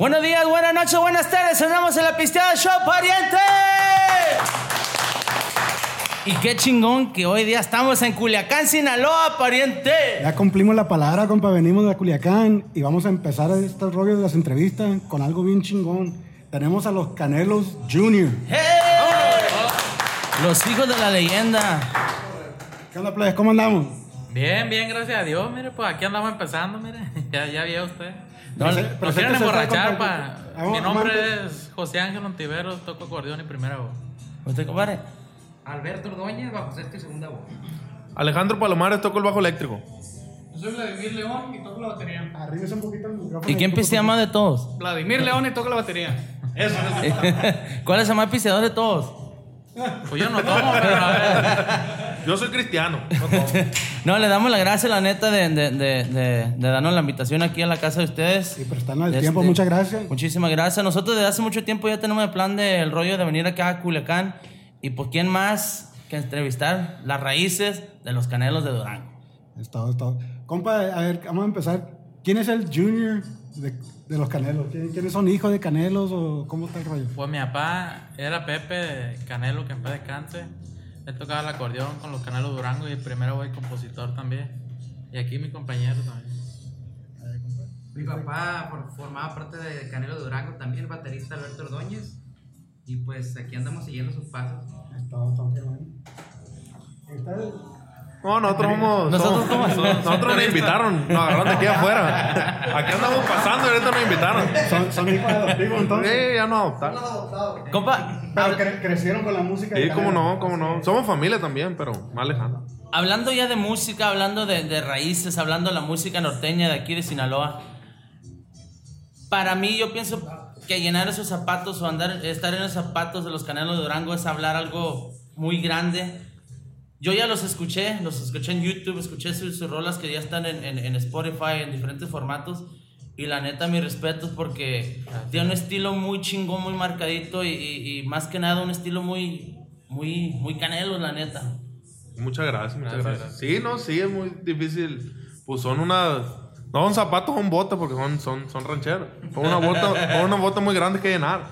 Buenos días, buenas noches, buenas tardes. Andamos en la pisteada Show Pariente. Y qué chingón que hoy día estamos en Culiacán, Sinaloa, pariente. Ya cumplimos la palabra, compa. Venimos de Culiacán y vamos a empezar este rollo de las entrevistas con algo bien chingón. Tenemos a los Canelos Junior. Los hijos de la leyenda. ¿Qué onda, plebes? ¿Cómo andamos? Bien, bien, gracias a Dios. Mire, pues aquí andamos empezando, mire. Ya, ya vio usted. No, Nos quieren emborrachar, pa. Vamos, Mi nombre vamos. es José Ángel Ontiveros, toco acordeón y primera voz. ¿Usted, compadre? Alberto Ordóñez, bajo sexta y segunda voz. Alejandro Palomares toco el bajo eléctrico. Yo soy Vladimir León y toco la batería. Arriba un poquito el micrófono. ¿Y quién pistea más de todos? Vladimir León y toco la batería. Eso, ¿Cuál es el más pisteador de todos? Pues yo no tomo, pero a ver. Yo soy cristiano. no tomo. No, le damos la gracia, la neta, de, de, de, de- de darnos la invitación aquí a la casa de ustedes. Sí, prestarnos el Este, tiempo. Muchas gracias. Muchísimas gracias. Nosotros desde hace mucho tiempo ya tenemos el plan del rollo de venir acá a Culiacán. Y pues, ¿quién más que entrevistar las raíces de los canelos de Durango? Es todo, es todo. Compa, a ver, vamos a empezar. ¿Quién es el Junior de, de los Canelos? ¿Quién- ¿Quiénes son hijos de Canelos o cómo está el rollo? Pues mi papá era Pepe Canelo, que en paz descanse. Él tocaba el acordeón con los Canelos Durango y primero voy compositor también. Y aquí mi compañero también. Mi papá for- formaba parte de Canelo Durango, también el baterista Alberto Ordóñez. Y pues aquí andamos siguiendo sus pasos. Es todo, todo, qué bueno. No, nosotros somos. ¿Nosotros somos- Nosotros nos invitaron. Nos agarraron de aquí afuera. Aquí andamos pasando y ahorita nos invitaron. Son, son hijos adoptivos entonces. Sí, ya nos adoptaron. Compa, Pero cre- crecieron con la música. Sí, cómo no, cómo no. Somos familia también, pero más lejana. hablando ya de música, hablando de, de raíces, hablando de la música norteña de aquí de Sinaloa. Para mí, yo pienso que llenar esos zapatos o andar, estar en los zapatos de los canelos de Durango es hablar algo muy grande. Yo ya los escuché, los escuché en YouTube, escuché sus, sus rolas que ya están en, en- en Spotify, en diferentes formatos. Y la neta, mis respetos porque tiene un estilo muy chingón, muy marcadito y, y- y más que nada un estilo muy, muy, muy canelo, la neta. Muchas gracias, muchas Gracias, gracias. Sí, no, sí, es muy difícil. Pues son unas. No son zapatos, son botas porque son, son, son rancheros. Son una bota, son una bota muy grande que llenar.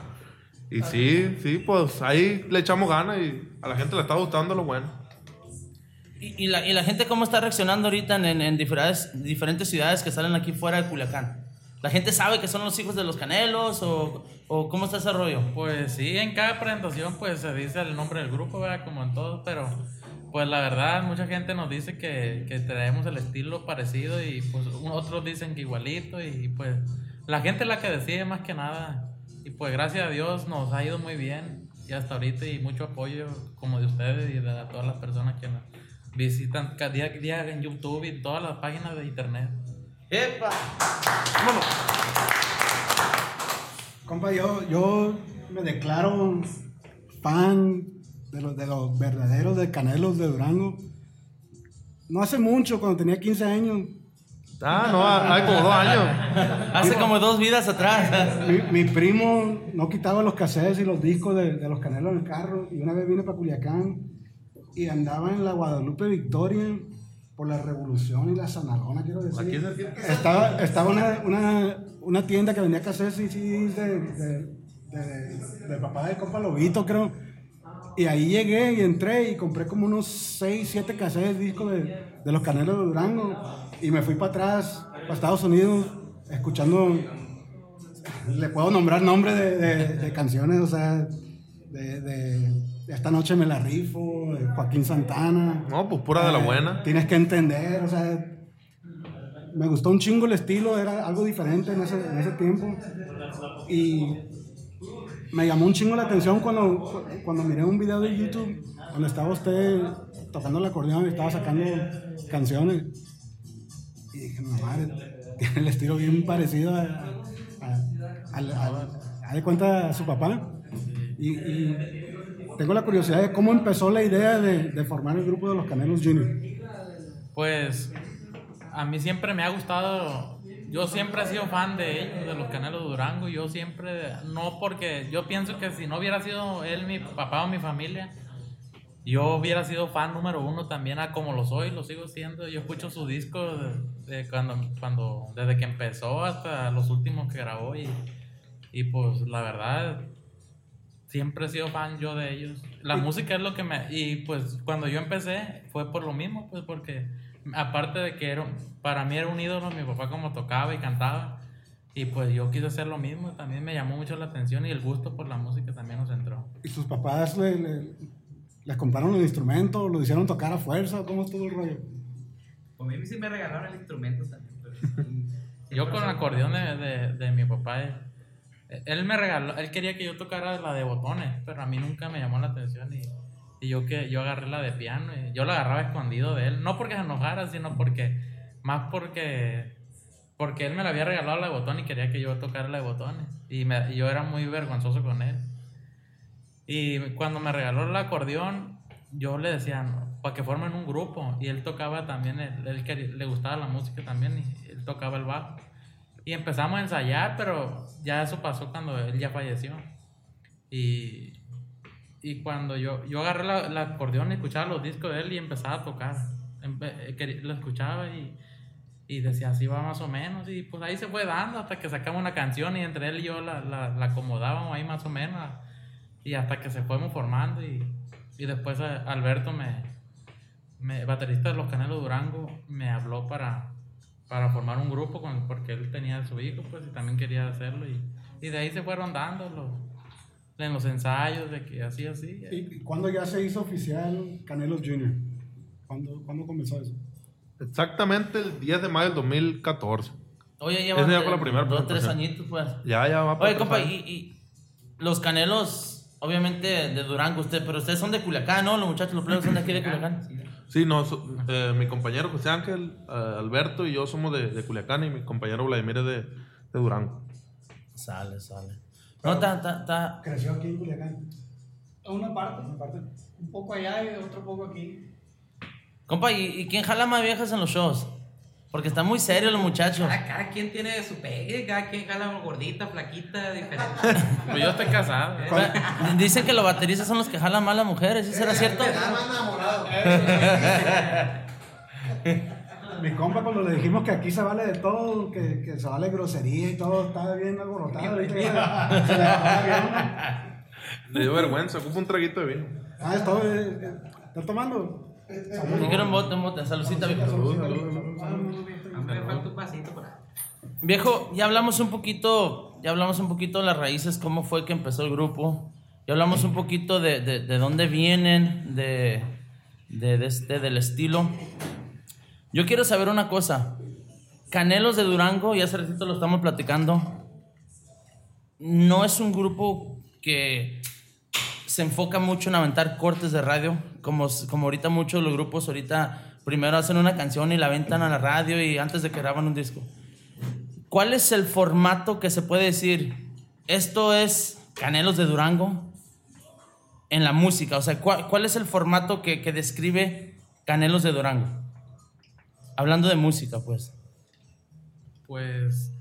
Y sí, sí, pues ahí le echamos ganas y a la gente le está gustando lo bueno. ¿Y, la, y la gente cómo está reaccionando ahorita en, en, en diferentes, diferentes ciudades que salen aquí fuera de Culiacán? ¿La gente sabe que son los hijos de los Canelos o, o cómo está ese rollo? Pues sí, en cada presentación pues se dice el nombre del grupo, ¿verdad? Como en todo, pero pues la verdad mucha gente nos dice que, que traemos el estilo parecido y pues otros dicen que igualito y pues la gente es la que decide más que nada y pues gracias a Dios nos ha ido muy bien y hasta ahorita y mucho apoyo como de ustedes y de todas las personas que nos visitan cada día, día en YouTube y todas las páginas de internet. ¡Epa! Compa, yo, yo me declaro fan de los, de los verdaderos de Canelos de Durango. No hace mucho, cuando tenía 15 años, Ah, no, hay como dos años. Hace como dos vidas atrás. mi, mi primo no quitaba los cassettes y los discos de, de los Canelos en el carro. Y una vez vine para Culiacán y andaba en la Guadalupe Victoria por la Revolución y la Sanalona, quiero decir. Estaba, estaba una, una, una tienda que vendía cassettes y CDs de, de, de, de papá del compa Lobito, creo. Y ahí llegué y entré y compré como unos 6, 7 cassettes discos de, de los Canelos de Durango. Y me fui para atrás, para Estados Unidos, escuchando. Le puedo nombrar nombres de, de- de canciones, o sea, de, de Esta noche me la rifo, de Joaquín Santana. No, pues pura de la Eh, buena. Tienes que entender, o sea, me gustó un chingo el estilo, era algo diferente en ese, en ese tiempo. Y me llamó un chingo la atención cuando, cuando miré un video de YouTube donde estaba usted tocando el acordeón y estaba sacando canciones. Y dije, mi madre, tiene el estilo bien parecido a, a de cuenta a su papá. Y, y tengo la curiosidad de cómo empezó la idea de, de formar el grupo de los Canelos Junior. Pues a mí siempre me ha gustado, yo siempre he sido fan de ellos, de los Canelos Durango, yo siempre, no porque yo pienso que si no hubiera sido él mi papá o mi familia, yo hubiera sido fan número uno también a como lo soy, lo sigo siendo, yo escucho su disco de, de cuando, cuando, desde que empezó hasta los últimos que grabó y Y pues la verdad, siempre he sido fan yo de ellos. La música es lo que me... Y pues cuando yo empecé fue por lo mismo, pues porque aparte de que era, para mí era un ídolo, mi papá como tocaba y cantaba. Y pues yo quise hacer lo mismo, también me llamó mucho la atención y el gusto por la música también nos entró. ¿Y sus papás le, le- les compraron el instrumento? ¿Lo hicieron tocar a fuerza? ¿Cómo estuvo el rollo? Pues a mí sí me regalaron el instrumento también. pero sí, Yo con el acordeón de, de, de mi papá, eh, él me regaló, él quería que yo tocara la de botones, pero a mí nunca me llamó la atención y, yo que yo agarré la de piano y yo la agarraba escondido de él, no porque se enojara, sino porque, más porque, porque él me la había regalado la de botón y quería que yo tocara la de botones y, me- y yo era muy vergonzoso con él. Y cuando me regaló el acordeón, yo le decía, para que formen un grupo. Y él tocaba también, él, él le gustaba la música también y él tocaba el bajo. Y empezamos a ensayar, pero ya eso pasó cuando él ya falleció. Y, y cuando yo, yo agarré la, el acordeón y escuchaba los discos de él y empezaba a tocar. Empe- eh, lo escuchaba y, y decía así va más o menos. Y pues ahí se fue dando hasta que sacamos una canción y entre él y yo la, la, la acomodábamos ahí más o menos. Y hasta que se fuimos formando y, y después eh, Alberto me, me, baterista de los Canelos Durango, me habló para, para formar un grupo con, porque él tenía su hijo pues y también quería hacerlo y, y de ahí se fueron dando los, en los ensayos de que así así. ¿Y cuándo ya se hizo oficial Canelos Jr.? ¿Cuándo, ¿Cuándo comenzó eso? Exactamente el 10 de mayo del 2014. Oye, ya fue la primera dos, tres añitos, pues. Ya, ya va Oye, compa, y, y los canelos, obviamente de Durango, usted, pero ustedes son de Culiacán, ¿no? Los muchachos, los plebes son de aquí de Culiacán. Sí, no, so- eh, mi compañero José Ángel, eh, Alberto y yo somos de, de Culiacán y mi compañero Vladimir es de, de Durango. Sale, sale. No, está, está, está. Creció aquí en Culiacán. Una parte, Una parte. un poco allá y otro poco aquí. Compa, ¿y, y quién jala más viejas en los shows? Porque están muy serios los muchachos. Cada, cada quien tiene su pegue, cada quien jala gordita, flaquita, diferente. Pues yo estoy casado. ¿eh? Dicen que los bateristas son los que jalan más las mujeres, ¿sí será cierto? Mi compa, cuando le dijimos que aquí se vale de todo, que, que se vale grosería y todo, está bien alborotado. se le bajó la avión. Le dio vergüenza, ocupa un traguito de vino. Ah, está, eh, eh, ¿está tomando? Si quieren un bote, un bote, saludcita, viejo. Me falta un pasito por ahí. Viejo, ya hablamos un poquito, ya hablamos un poquito de las raíces, cómo fue que empezó el grupo. Ya hablamos un poquito de, de, de dónde vienen, de, de, de este, del estilo. Yo quiero saber una cosa. Canelos de Durango, y hace ratito lo estamos platicando, no es un grupo que se enfoca mucho en aventar cortes de radio, como, como ahorita muchos los grupos ahorita primero hacen una canción y la aventan a la radio y antes de que graban un disco. ¿Cuál es el formato que se puede decir? Esto es Canelos de Durango en la música. O sea, ¿cuál, cuál es el formato que, que describe Canelos de Durango? Hablando de música, pues. Pues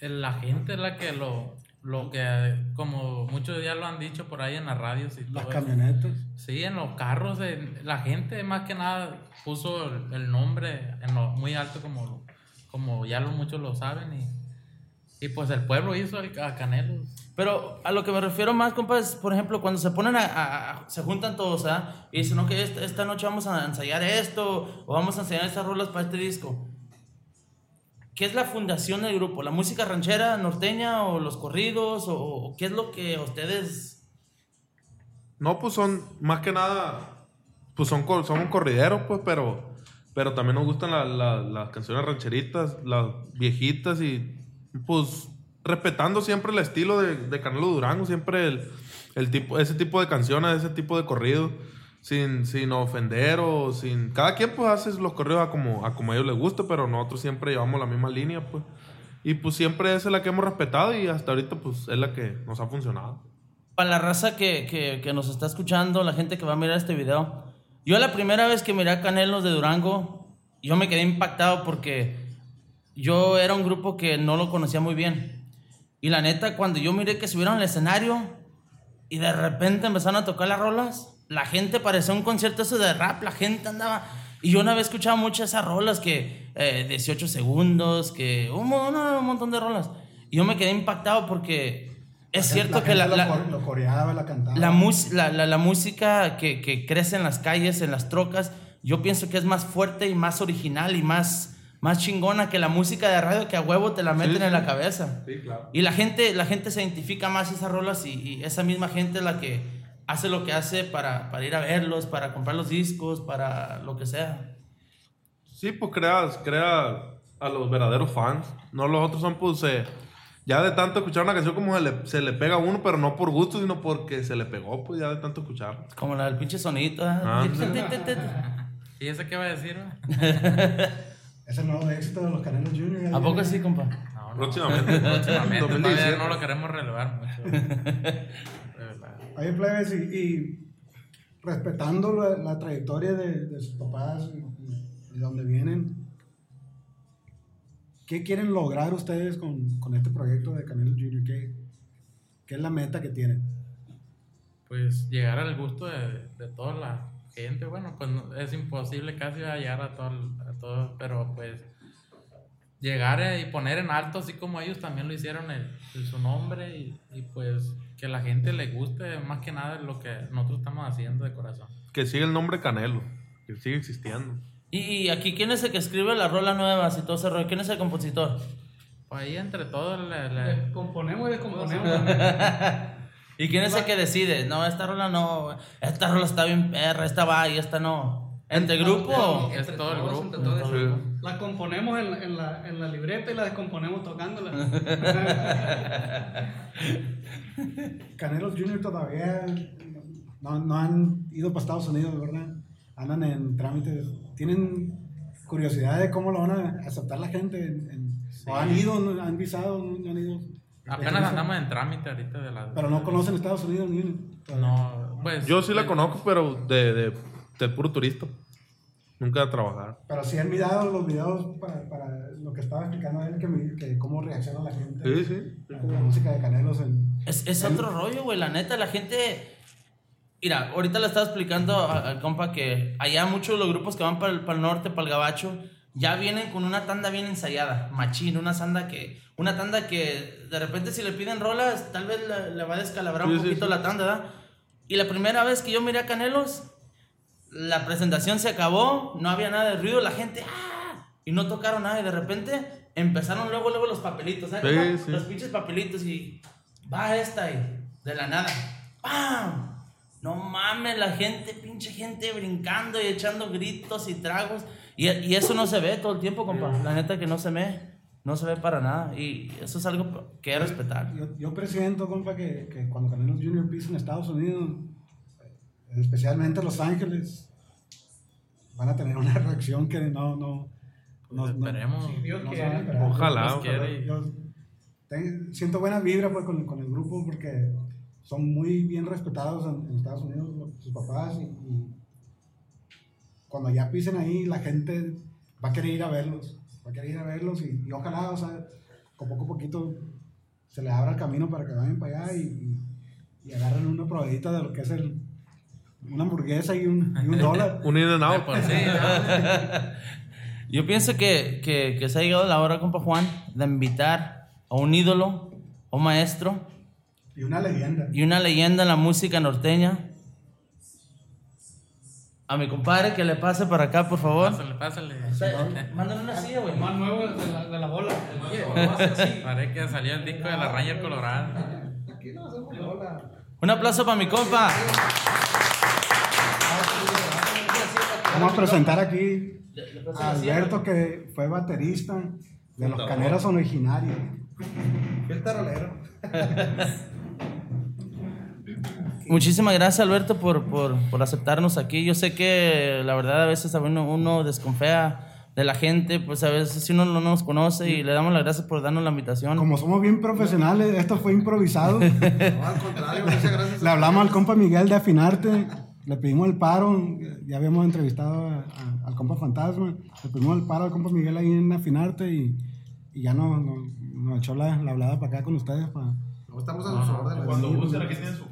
la gente la que lo, lo que, como muchos ya lo han dicho por ahí en las radios y Las todo. eso. camionetas. Sí, en los carros, en- la gente más que nada puso el, el nombre en lo, muy alto como, como ya lo, muchos lo saben y, y pues el pueblo hizo el, a Canelos. Pero a lo que me refiero más, compa, es, por ejemplo, cuando se ponen a, a- a- se juntan todos, ¿ah? Y dicen, ok, esta, esta noche vamos a ensayar esto, o vamos a ensayar estas rolas para este disco. ¿Qué es la fundación del grupo? ¿La música ranchera norteña o los corridos? ¿O, o qué es lo que ustedes... No, pues son, más que nada, pues son, son un corridero, pues, pero, pero también nos gustan la- la- las canciones rancheritas, las viejitas y, pues, respetando siempre el estilo de, de Canelo Durango, siempre el, el tipo, ese tipo de canciones, ese tipo de corrido, sin, sin ofender o sin... Cada quien, pues, hace los corridos a como, a como a ellos les gusta, pero nosotros siempre llevamos la misma línea, pues. Y, pues, siempre es la que hemos respetado y hasta ahorita, pues, es la que nos ha funcionado. Para la raza que, que, que nos está escuchando, la gente que va a mirar este video, yo la primera vez que miré a Canelos de Durango, yo me quedé impactado porque yo era un grupo que no lo conocía muy bien. Y la neta, cuando yo miré que subieron al escenario y de repente empezaron a tocar las rolas, la gente parecía un concierto ese de rap, la gente andaba... Y yo no había escuchado muchas esas rolas que eh, 18 segundos, que un, mo- no, no, un montón de rolas. Y yo me quedé impactado porque Es La cierto gente que la, lo la- cor- lo coreaba, la cantaba. la, la, la- la música que, que crece en las calles, en las trocas, yo pienso que es más fuerte y más original y más, más chingona que la música de radio que a huevo te la meten sí. en la cabeza. Sí, claro. Y la gente, la gente se identifica más esas rolas y, y esa misma gente es la que hace lo que hace para, para ir a verlos, para comprar los discos, para lo que sea. Sí, pues crea, crea a los verdaderos fans. No los otros son, pues, eh, ya de tanto escuchar una canción como se le, se le pega a uno, pero no por gusto, sino porque se le pegó, pues, ya de tanto escuchar. Como la del pinche sonidito. ¿eh? Ah. ¿Y ese qué va a decir? Es el nuevo éxito de los Canelos Junior. ¿A poco sí, compa? No, no. Próximamente. Próximamente, todavía 2017. no lo queremos relevar mucho. Oye, plebes, y, y respetando la, la trayectoria de, de sus papás y, de dónde vienen, ¿qué quieren lograr ustedes con, con este proyecto de Canelos Junior? ¿Qué, ¿Qué es la meta que tienen? Pues llegar al gusto de, de toda la gente, bueno, pues es imposible casi llegar a todo, a todo, pero pues llegar eh, y poner en alto, así como ellos también lo hicieron, el, el- su nombre y, y pues la gente le guste más que nada lo que nosotros estamos haciendo de corazón. Que sigue el nombre Canelo. Que sigue existiendo. Y, y aquí, ¿quién es el que escribe las rolas nuevas y todo ese rollo? ¿Quién es el compositor? Pues ahí entre todos le, le- Componemos y descomponemos. ¿Y quién es el que decide? No, esta rola no, esta rola está bien perra, esta va y esta no. ¿Entre grupo? Es todo el grupo. entre todos. Sí. La componemos en, la- en, la, en la libreta y la descomponemos tocándola. Canelos Junior todavía no, no han ido para Estados Unidos, ¿verdad? Andan en trámites. ¿Tienen curiosidad de cómo lo van a aceptar la gente? en- en- ¿O han ido, no- han visado, no, no han ido? Apenas andamos en trámite ahorita de la... Pero no conocen Estados Unidos ni todavía. No, pues... Yo sí la pues, conozco, pero de, de, de puro turista. Nunca a trabajar. Pero sí han mirado los videos para, para lo que estaba explicando él, que, mi- que cómo reacciona la gente. Sí, sí. La música de Canelos en... Es, es otro rollo, güey. La neta, la gente. Mira, ahorita le estaba explicando a- al compa que allá muchos de los grupos que van para el, para el norte, para el gabacho, ya vienen con una tanda bien ensayada, machín, una tanda que, una tanda que de repente si le piden rolas, tal vez le, le va a descalabrar un sí, poquito sí. la tanda, ¿verdad? Y la primera vez que yo miré a Canelos, la presentación se acabó, no había nada de ruido, la gente, ¡ah! Y no tocaron nada, y de repente empezaron luego, luego los papelitos, ¿sabes? Sí. Los pinches papelitos, y va esta, y de la nada, ¡pam! No mames, la gente, pinche gente brincando y echando gritos y tragos. Y, y eso no se ve todo el tiempo, compa. La neta que no se ve. No se ve para nada. Y eso es algo que hay que respetar. Yo, yo presiento, compa, que, que cuando Canelos Junior pisen Estados Unidos, eh, especialmente Los Ángeles, van a tener una reacción que no... no, no, no- Esperemos. Dios no quiere. esperar. Ojalá, Dios ojalá. quiere. Yo ten- siento buena vibra pues, con, con el grupo porque son muy bien respetados en, en Estados Unidos sus papás y, y cuando ya pisen ahí la gente va a querer ir a verlos, va a querer ir a verlos y, y ojalá, o sea, con poco a poquito se les abra el camino para que vayan para allá y, y- y agarren una probadita de lo que es el una hamburguesa y un, y un dólar. Un in and out. por sí, ¿no? Yo pienso que, que, que se ha llegado la hora, compa Juan, de invitar a un ídolo, a un maestro Y una leyenda. y una leyenda en la música norteña. A mi compadre que le pase para acá, por favor. Pásale, pásale. Mándale una silla, güey. Más nuevo de la, de la bola. Parece que salió el disco de la Ranger Colorado. Aquí no hacemos bola. Un aplauso para mi compa. Vamos a presentar aquí a Alberto, que fue baterista de los Caneros originarios. El tarolero. Muchísimas gracias, Alberto, por, por, por aceptarnos aquí. Yo sé que la verdad a veces uno, uno desconfía de la gente, pues a veces si uno no nos conoce y le damos las gracias por darnos la invitación. Como somos bien profesionales, esto fue improvisado. No, al contrario, muchas gracias. Le hablamos al compa Miguel de Afinarte, le pedimos el paro, ya habíamos entrevistado a- a- al compa Fantasma, le pedimos el paro al compa Miguel ahí en Afinarte y, y ya nos, nos, nos echó la, la hablada para acá con ustedes. Para, No, estamos a sus órdenes. Cuando su.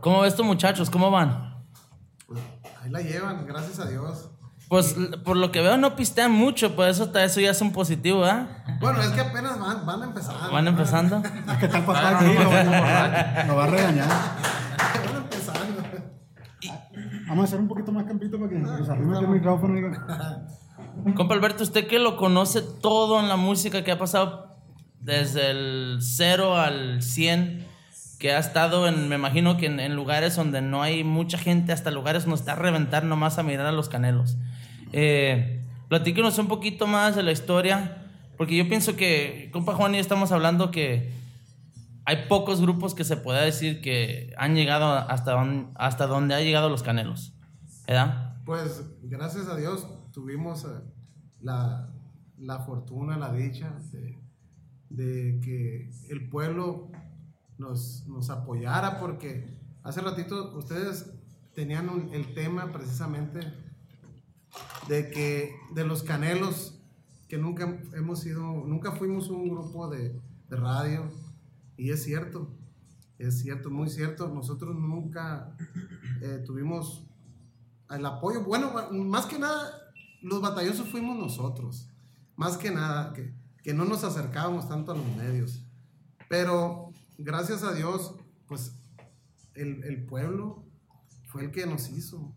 ¿Cómo ves tú, muchachos? ¿Cómo van? Pues, ahí la llevan, gracias a Dios. Pues por lo que veo no pistean mucho, pues eso, eso ya es un positivo, ¿ah? Bueno, es que apenas van, van empezando. Van empezando. Está el papá lo- lo va a regañar. Vamos a hacer un poquito más campito para que nos arrime el micrófono. digo. Compa Alberto, usted que lo conoce todo en la música, que ha pasado desde el 0 al 100, que ha estado en, me imagino que en, en lugares donde no hay mucha gente, hasta lugares donde está a reventar nomás a mirar a los canelos. Eh, platíquenos un poquito más de la historia, porque yo pienso que, compa Juan y yo estamos hablando que hay pocos grupos que se pueda decir que han llegado hasta, hasta donde ha llegado los canelos, ¿verdad? Pues gracias a Dios tuvimos eh, la, fortuna, la dicha de, que el pueblo nos, apoyara porque hace ratito ustedes tenían el tema precisamente de que de los canelos que nunca hemos sido, nunca fuimos un grupo de radio y es cierto, es cierto, muy cierto, nosotros nunca eh, tuvimos el apoyo, bueno, más que nada, los batallosos fuimos nosotros, más que nada, que, que no nos acercábamos tanto a los medios, pero gracias a Dios, pues el, el pueblo fue el que nos hizo.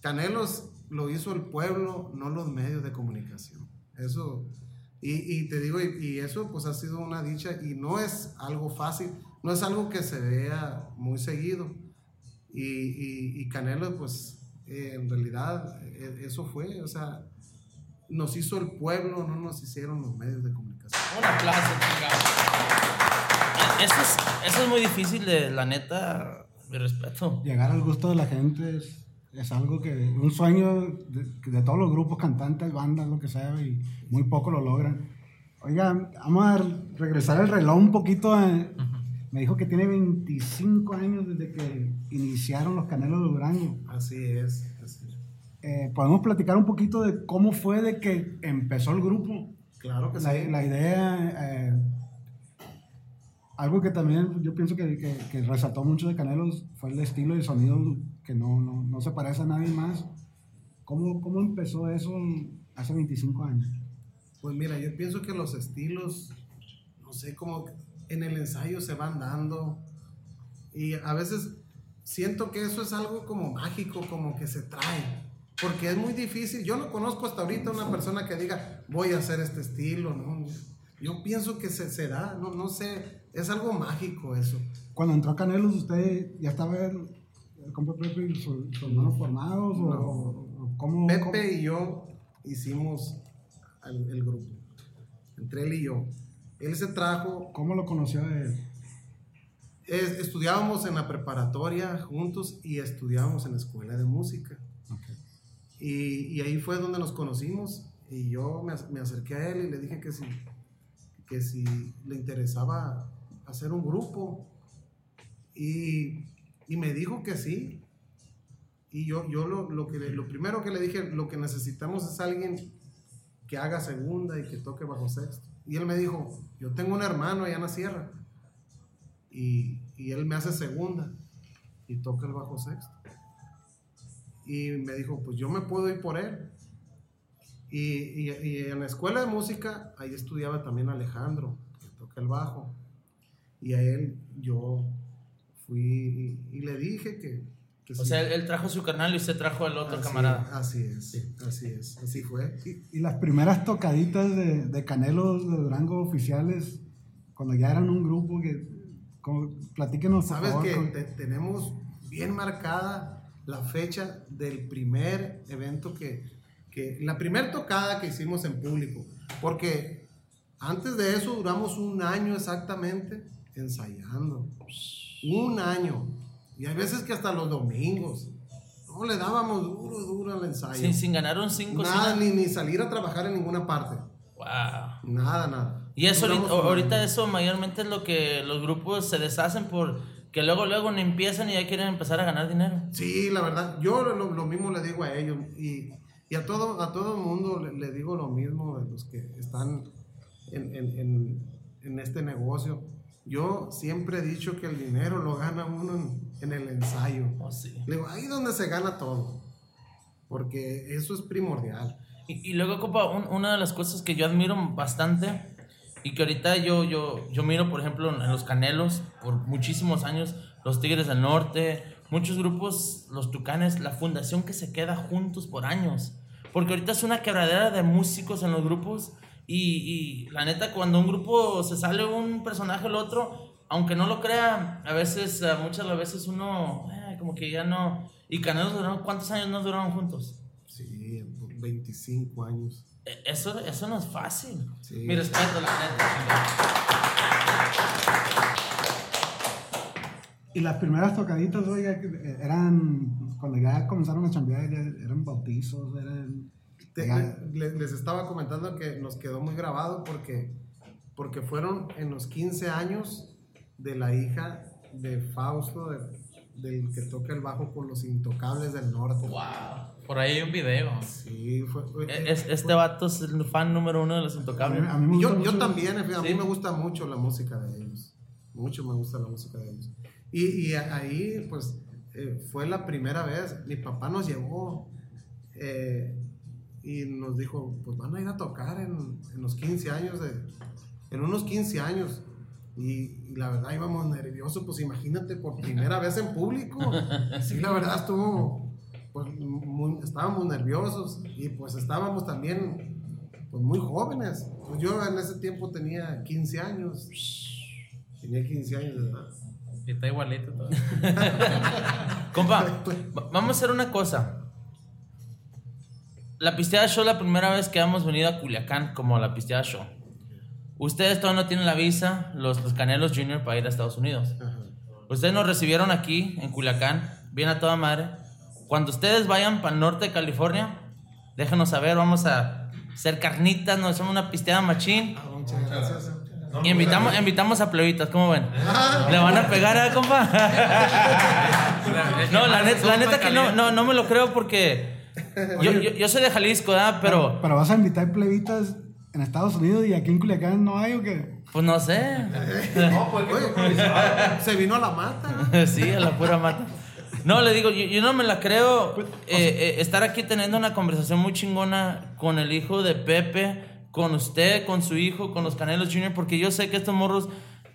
Canelos lo hizo el pueblo, no los medios de comunicación. Eso, y, y te digo, y, y eso pues ha sido una dicha y no es algo fácil, no es algo que se vea muy seguido. Y, y, y Canelo, pues eh, en realidad eh, eso fue, o sea, nos hizo el pueblo, no nos hicieron los medios de comunicación. Un aplauso. Eso es, eso es muy difícil, de, la neta, mi respeto. Llegar al gusto de la gente es, es algo que, un sueño de, de todos los grupos, cantantes, bandas, lo que sea, y muy poco lo logran. Oiga, vamos a regresar el reloj un poquito. Me dijo que tiene 25 años desde que iniciaron los Canelos de Durango. Así es, así es. Eh, ¿Podemos platicar un poquito de cómo fue de que empezó el grupo? Claro que La, sí. la idea, eh, algo que también yo pienso que, que, que resaltó mucho de Canelos fue el estilo y sonido que no, no, no se parece a nadie más. ¿Cómo, ¿Cómo empezó eso hace 25 años? Pues mira, yo pienso que los estilos, no sé, como en el ensayo se van dando y a veces siento que eso es algo como mágico, como que se trae, porque es muy difícil. Yo no conozco hasta ahorita una persona que diga, voy a hacer este estilo, ¿no? Yo pienso que se, se da, no, no sé, es algo mágico eso. Cuando entró Canelos, ¿usted ya estaba el compa Pepe y su, su hermano formados? O, No. o cómo, Pepe y yo hicimos el, el grupo, entre él y yo. Él se trajo ¿Cómo lo conoció a él? Es- estudiábamos en la preparatoria juntos y estudiábamos en la escuela de música. Ok. Y, y ahí fue donde nos conocimos y yo me, me acerqué a él y le dije que si, que si le interesaba hacer un grupo. Y, y me dijo que sí. Y yo, yo lo, lo, que, lo primero que le dije, lo que necesitamos es alguien que haga segunda y que toque bajo sexto. Y él me dijo, yo tengo un hermano allá en la sierra y, y él me hace segunda y toca el bajo sexto. Y me dijo, pues yo me puedo ir por él. Y, y- y en la escuela de música, ahí estudiaba también Alejandro, que toca el bajo. Y a él yo fui y, y le dije que... que O sí. sea, él, trajo su carnal y usted trajo al otro Así- camarada. Así es, así es, así fue. Y, y las primeras tocaditas de, de Canelos de Durango oficiales, cuando ya eran un grupo que... como- platíquenos, Sabes favor, que con- te- tenemos bien marcada la fecha del primer evento que, que la primera tocada que hicimos en público, porque antes de eso duramos un año exactamente ensayando, un año, y hay veces que hasta los domingos, no le dábamos duro, duro al ensayo, Sin, sin ganar un 5 nada, ni, ni salir a trabajar en ninguna parte, Wow. nada, nada. Y eso ahorita, eso mayormente es lo que los grupos se deshacen por que luego luego no empiezan y ya quieren empezar a ganar dinero. Sí, la verdad, yo lo, lo mismo le digo a ellos y, y a todo a todo el mundo le, le digo lo mismo de los que están en, en- en- en este negocio. Yo siempre he dicho que el dinero lo gana uno en, en el ensayo. Oh, sí. Le digo, ahí es donde se gana todo, porque eso es primordial. Y, y luego, compa, un- una de las cosas que yo admiro bastante Y que ahorita yo, yo, yo miro, por ejemplo, en los Canelos, por muchísimos años, los Tigres del Norte, muchos grupos, los Tucanes, la fundación que se queda juntos por años. Porque ahorita es una quebradera de músicos en los grupos y, y la neta, cuando un grupo se sale un personaje al otro, aunque no lo crea, a veces, muchas las veces uno, eh, como que ya no... Y Canelos duraron, ¿cuántos años no duraron juntos? Sí, 25 años. E- Eso, eso no es fácil. Sí. Mi respeto, la neta. Y las primeras tocaditas, oiga, eran, cuando ya comenzaron a chambear, eran bautizos, eran... Te- ya- le- les estaba comentando que nos quedó muy grabado porque, porque fueron en los 15 años de la hija de Fausto, de- del que toca el bajo con los intocables del norte. Por ahí hay un video. Sí, fue, fue- E- es- este vato es el fan número uno de los a, mí, intocables. a mí me gusta yo, yo mucho- también, en fin, a mí Sí. me gusta mucho la música de ellos. Mucho me gusta la música de ellos. Y, y ahí, pues, eh, fue la primera vez. Mi papá nos llevó eh, y nos dijo, pues van a ir a tocar en, en los 15 años, de, en unos 15 años. Y, y la verdad íbamos nerviosos, pues imagínate, por primera vez en público. Sí, la verdad estuvo, pues muy- estábamos nerviosos y pues estábamos también pues muy jóvenes. Pues yo en ese tiempo tenía 15 años. Tenía 15 años de edad. Está igualito todo. Compa, va- vamos a hacer una cosa. La pisteada show la primera vez que hemos venido a Culiacán como la pisteada show. Ustedes todavía no tienen la visa, los, los Canelos Junior, para ir a Estados Unidos. Ustedes nos recibieron aquí, en Culiacán, bien a toda madre. Cuando ustedes vayan para el norte de California, déjenos saber, vamos a hacer carnitas, nos hacemos una pisteada machín. Muchas gracias. Y invitamos, invitamos a plebitas, ¿cómo ven? ¿Le van a pegar a compa? No, la neta, la neta que no, no, no me lo creo porque yo, yo, yo soy de Jalisco, ¿verdad? Pero, Pero vas a invitar plebitas en Estados Unidos y aquí en Culiacán no hay o qué? pues no sé. Oye, se vino a la mata. Sí, a la pura mata. No, le digo, yo, yo no me la creo eh, eh, estar aquí teniendo una conversación muy chingona con el hijo de Pepe, con usted, con su hijo, con los Canelos Junior, porque yo sé que estos morros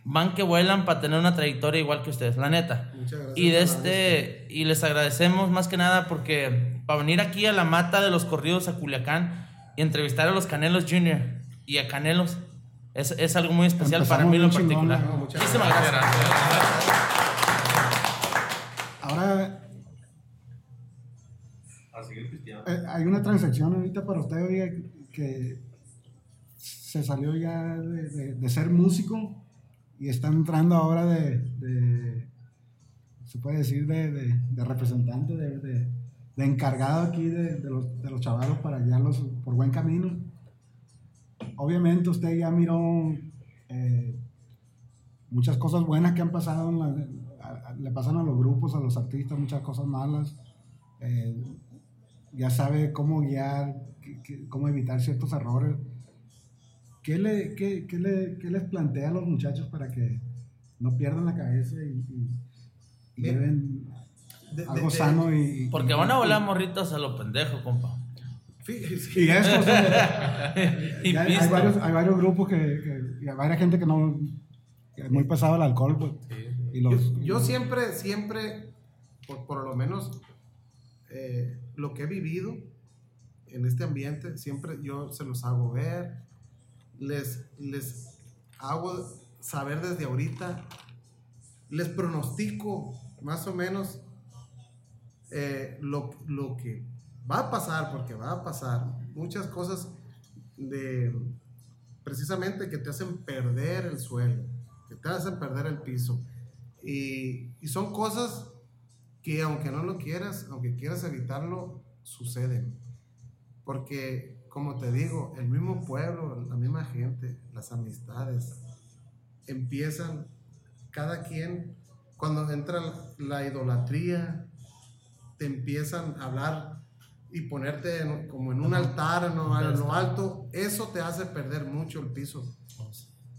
van que vuelan para tener una trayectoria igual que ustedes, la neta. Muchas gracias Y de este y les agradecemos más que nada porque para venir aquí a la mata de los corridos a Culiacán y entrevistar a los Canelos Junior y a Canelos es, es algo muy especial para mí en lo particular. ¿no? Muchas Muchísimas gracias. Ahora eh, hay una transacción ahorita para usted, oiga, que se salió ya de, de- de ser músico y está entrando ahora de, de- se puede decir, de, de- de representante, de, de- de encargado aquí de, de los, de los chavalos para guiarlos por buen camino. Obviamente usted ya miró eh, muchas cosas buenas que han pasado, en la- a- a- le pasan a los grupos, a los artistas, muchas cosas malas. Eh, ya sabe cómo guiar, cómo evitar ciertos errores. ¿Qué, le, qué, qué le- qué les plantea a los muchachos para que no pierdan la cabeza y, y- y lleven De- de- algo de- sano? Y, Porque y- van a volar morritos a lo pendejo, compa. Y sea, Y ya hay, hay varios, hay varios grupos que, que- y hay varias gente que no, que es muy pesado el alcohol, pues. Y los, Yo, yo siempre, siempre, por, por lo menos eh, lo que he vivido en este ambiente, siempre yo se los hago ver, les, les hago saber desde ahorita, les pronostico más o menos eh, lo, lo que va a pasar, porque va a pasar muchas cosas de precisamente que te hacen perder el suelo, que te hacen perder el piso. Y, y son cosas que aunque no lo quieras, aunque quieras evitarlo, suceden. Porque, como te digo, el mismo pueblo, la misma gente, las amistades, empiezan cada quien, cuando entra la idolatría, te empiezan a hablar y ponerte en- como en un altar, ¿no? a lo alto, eso te hace perder mucho el piso.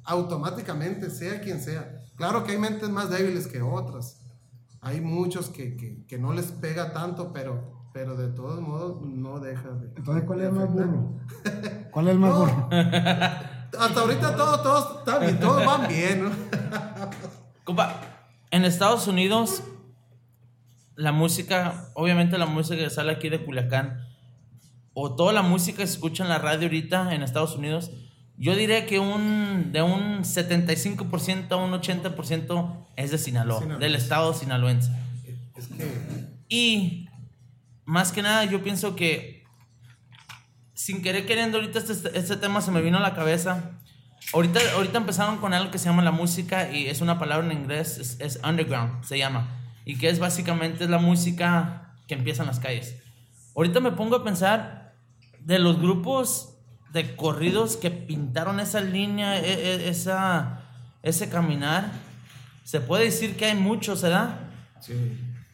Automáticamente, sea quien sea. Claro que hay mentes más débiles que otras. Hay muchos que, que- que no les pega tanto, pero, pero de todos modos no deja de... Entonces, ¿cuál es el más burro? ¿Cuál es el más No. burro? hasta ahorita todo, todo está bien, todos van bien, ¿no? Compa, en Estados Unidos, la música, obviamente la música que sale aquí de Culiacán, o toda la música que se escucha en la radio ahorita en Estados Unidos, yo diría que un, de un 75% a un 80% es de Sinaloa, Sinaloa. del estado sinaloense. Es que Y más que nada, yo pienso que sin querer queriendo, ahorita este, este tema se me vino a la cabeza. Ahorita, ahorita empezaron con algo que se llama la música y es una palabra en inglés, es, es underground, se llama. Y que es básicamente la música que empieza en las calles. Ahorita me pongo a pensar de los grupos de corridos que pintaron esa línea, e- e- esa, ese caminar. Se puede decir que hay muchos, ¿verdad? sí.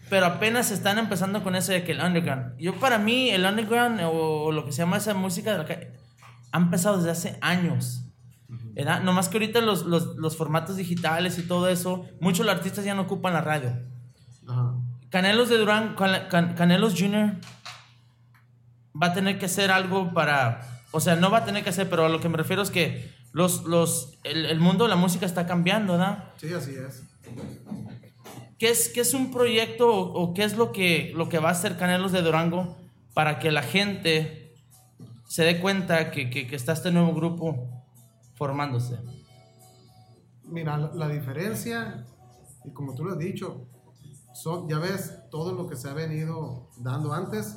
pero apenas están empezando con eso de que el underground. Yo para mí el underground o, lo que se llama esa música de la calle ha empezado desde hace años. ¿verdad? Nomás que ahorita los, los, los formatos digitales y todo eso, muchos los artistas ya no ocupan la radio. Ajá. Canelos de Durán, Can- Can- Canelos Jr. va a tener que hacer algo para, o sea, no va a tener que hacer, pero a lo que me refiero es que los, los, el, el mundo de la música está cambiando, ¿verdad? Sí, así es. ¿Qué es, qué es un proyecto o, o qué es lo que, lo que va a hacer Canelos de Durango para que la gente se dé cuenta que, que, que está este nuevo grupo formándose? Mira, la, la diferencia, y como tú lo has dicho, son, ya ves todo lo que se ha venido dando antes.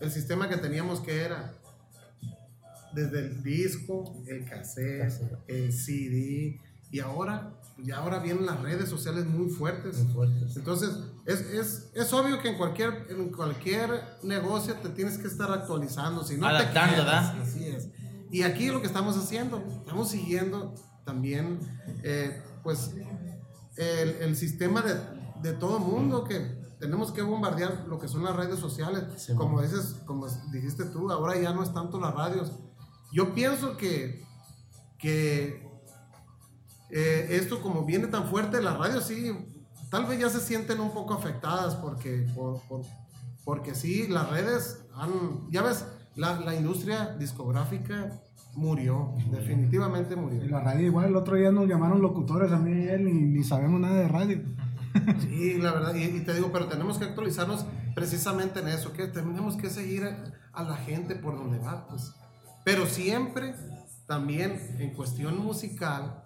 El sistema que teníamos que era desde el disco, el cassette, el CD, y ahora, ya ahora vienen las redes sociales muy fuertes. Entonces, es, es, es obvio que en cualquier, en cualquier negocio te tienes que estar actualizando, si no Adaptando, te quedas. ¿verdad? Así es. Y aquí lo que estamos haciendo, estamos siguiendo también, eh, pues, el, el sistema de, de todo mundo que tenemos que bombardear lo que son las redes sociales. Sí, como dices, como dijiste tú, ahora ya no es tanto las radios. Yo pienso que, que eh, esto como viene tan fuerte, las radios sí, tal vez ya se sienten un poco afectadas porque, por, por- porque sí, las redes han, ya ves, la, la industria discográfica murió, definitivamente Y murió. la radio igual, el otro día nos llamaron locutores a mí y él y ni sabemos nada de radio. Sí, la verdad, y, y te digo, pero tenemos que actualizarnos precisamente en eso, que tenemos que seguir a, a la gente por donde va, pues. Pero siempre, también en cuestión musical,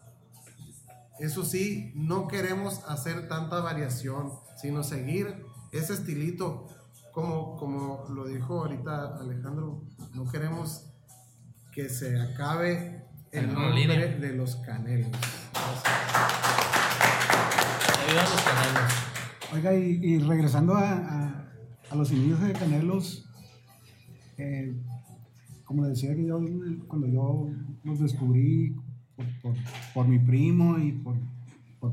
eso sí, no queremos hacer tanta variación, sino seguir ese estilito, como, como lo dijo ahorita Alejandro, no queremos que se acabe el nombre de los canelos. Que Oiga, y, regresando a, a- los inicios de Canelos, eh, como le decía que yo, cuando yo los descubrí por, mi primo y por,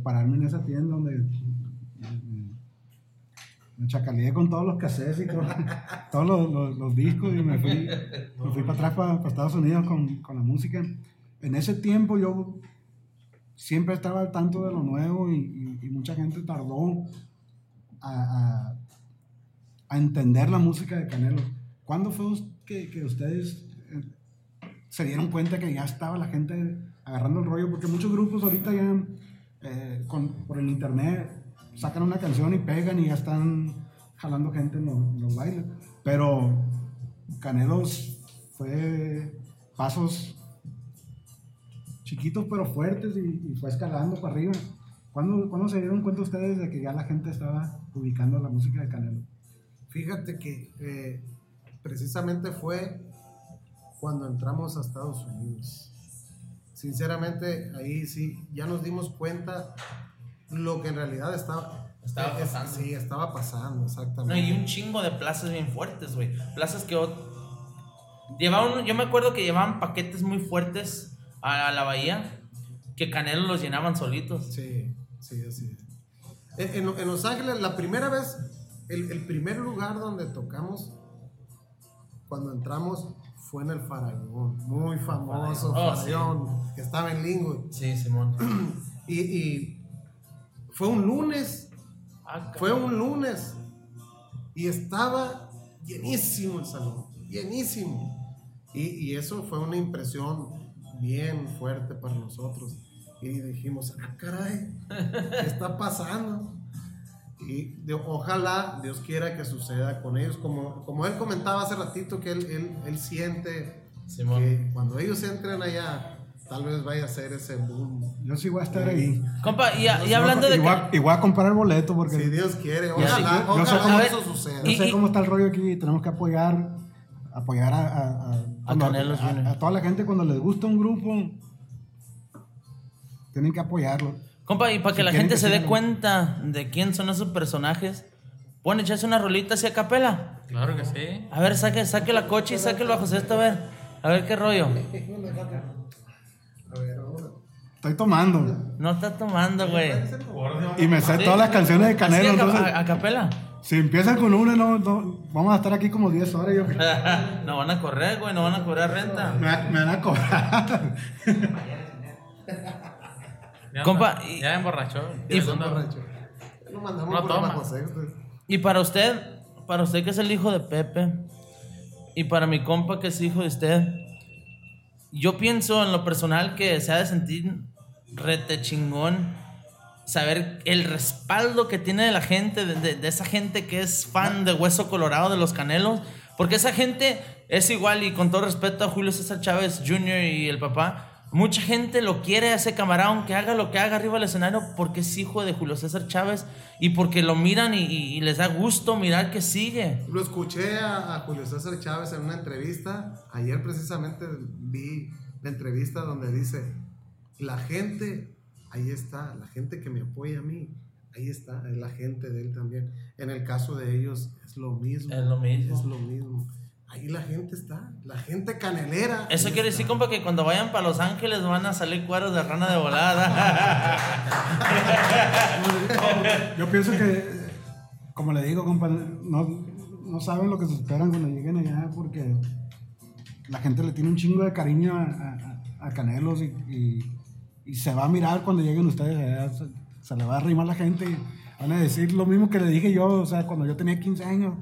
pararme en esa tienda donde me chacaleé con todos los cassettes y todo- todos los, discos y me fui, me fui para atrás para, Estados Unidos con, con la música. En ese tiempo yo siempre estaba al tanto de lo nuevo y, mucha gente tardó a, entender la música de Canelo. ¿Cuándo fue que, que ustedes eh, se dieron cuenta que ya estaba la gente agarrando el rollo? Porque muchos grupos ahorita ya eh, por el internet sacan una canción y pegan y ya están jalando gente en los, en los bailes. Pero Canelos fue pasos chiquitos pero fuertes y, y fue escalando para arriba. ¿Cuándo, ¿Cuándo se dieron cuenta ustedes de que ya la gente estaba ubicando la música de Canelo? Fíjate que eh, precisamente fue cuando entramos a Estados Unidos. Sinceramente, ahí sí, ya nos dimos cuenta lo que en realidad estaba, Estaba es- pasando. Sí, estaba pasando, No, exactamente. y un chingo de plazas bien fuertes, güey. Plazas que llevaban, yo me acuerdo que llevaban paquetes muy fuertes a, a la bahía, que Canelo los llenaban solitos. Sí, sí, así es. En, en- Los Ángeles, la primera vez, el, el primer lugar donde tocamos, cuando entramos, fue en el Farallón. Muy famoso Oh, sí. Que estaba en Linwood. Sí, Simón. Y, y fue un lunes, Ah, fue un lunes. Y estaba llenísimo el salón, llenísimo. Y, y eso fue una impresión bien fuerte para nosotros. Y dijimos, ah, caray, ¿qué está pasando? Y de- ojalá Dios quiera que suceda con ellos, como, como él comentaba hace ratito, que él, él, él siente Simón. que cuando ellos entren allá, tal vez vaya a ser ese boom. Yo sí voy a estar ahí. Compa, y, y hablando de y, voy a, y voy a comprar el boleto porque Si Dios quiere, ojalá, sé ojalá cómo- eso a suceda. yo y- sé cómo está el rollo aquí tenemos que apoyar apoyar a, a, a- cuando- a- a toda la gente cuando les gusta un grupo tienen que apoyarlo. Compa, y para Si que la gente que se dé cuenta de quién son esos personajes, pueden echarse una rolita hacia capela. Claro que sí. A ver, saque, saque la coche y saque el bajo sexto, a ver. A ver qué rollo. Estoy tomando No está tomando, güey. y me sé todas las canciones de Canelo. Así a, Entonces, a- a capela. si empiezan con una, no, no, vamos a estar aquí como 10 horas. Yo, no van a correr, güey, no van a cobrar renta. me, va- me van a cobrar. Ya Compa, y- ya emborrachó. y- Segundo- Lo mandamos No por toma. sexto. Y para usted, para usted que es el hijo de Pepe, y para mi compa que es hijo de usted, yo pienso en lo personal que se ha de sentir rete chingón saber el respaldo que tiene de la gente, de, esa gente que es fan de Hueso Colorado, de los Canelos, porque esa gente es igual y con todo respeto a Julio César Chávez Jr. y el papá, mucha gente lo quiere a ese camarada, aunque haga lo que haga arriba del escenario, porque es hijo de Julio César Chávez y porque lo miran y les da gusto mirar que sigue. Lo escuché a, a Julio César Chávez en una entrevista. Ayer precisamente vi la entrevista donde dice, la gente, ahí está, la gente que me apoya a mí, ahí está, es la gente de él también. En el caso de ellos es lo mismo. Es lo mismo. Es lo mismo. Ahí la gente está, la gente canelera. Eso quiere está. decir, compa, que cuando vayan para Los Ángeles van a salir cueros de rana de volada. Yo pienso que, como le digo, compa, no, no saben lo que se esperan cuando lleguen allá porque la gente le tiene un chingo de cariño a, a- a Canelos y, y- y se va a mirar cuando lleguen ustedes allá. Se, se le va a arrimar la gente y van a decir lo mismo que le dije yo, o sea, cuando yo tenía 15 años.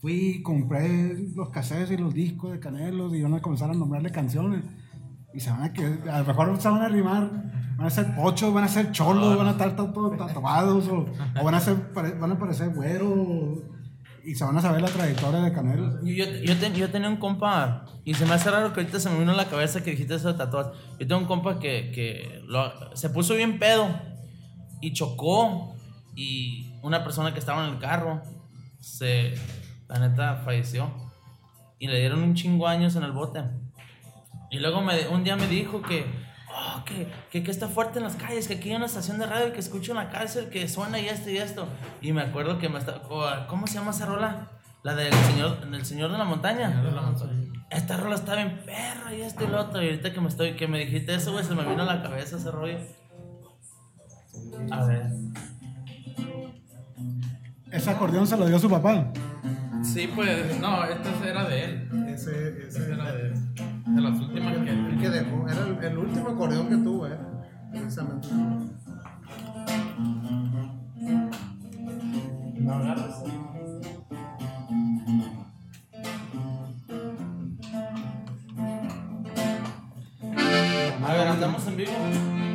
Fui, compré los cassettes y los discos de Canelos y van a comenzar a nombrarle canciones. Y se van a que a lo mejor se van a arrimar, van a ser pochos, van a ser cholos, van a estar todos tatuados o, o van, a ser, van a parecer güeros y se van a saber la trayectoria de Canelos. Yo, yo, ten- yo tenía un compa, y se me hace raro que ahorita se me vino a la cabeza que dijiste eso de tatuajes. Yo tengo un compa que, que se puso bien pedo y chocó, y una persona que estaba en el carro, se, la neta, falleció. Y le dieron un chingo años en el bote. Y luego me, un día me dijo que, oh, que, que, que está fuerte en las calles, que aquí hay una estación de radio que escucho en la cárcel que suena y esto y esto. Y me acuerdo que me está, ¿cómo se llama esa rola? La del señor, del señor de la montaña. Esta rola está bien perra y esto y lo otro. Y ahorita que me estoy, que me dijiste eso, güey, se me vino a la cabeza ese rollo. A ver. Ese acordeón se lo dio su papá. Sí, pues, no, esta era de él. Ese, ese Era de, de las últimas que el que dejó, era el, el último acordeón que tuvo, eh, precisamente. No agarras. A ver, andamos en vivo.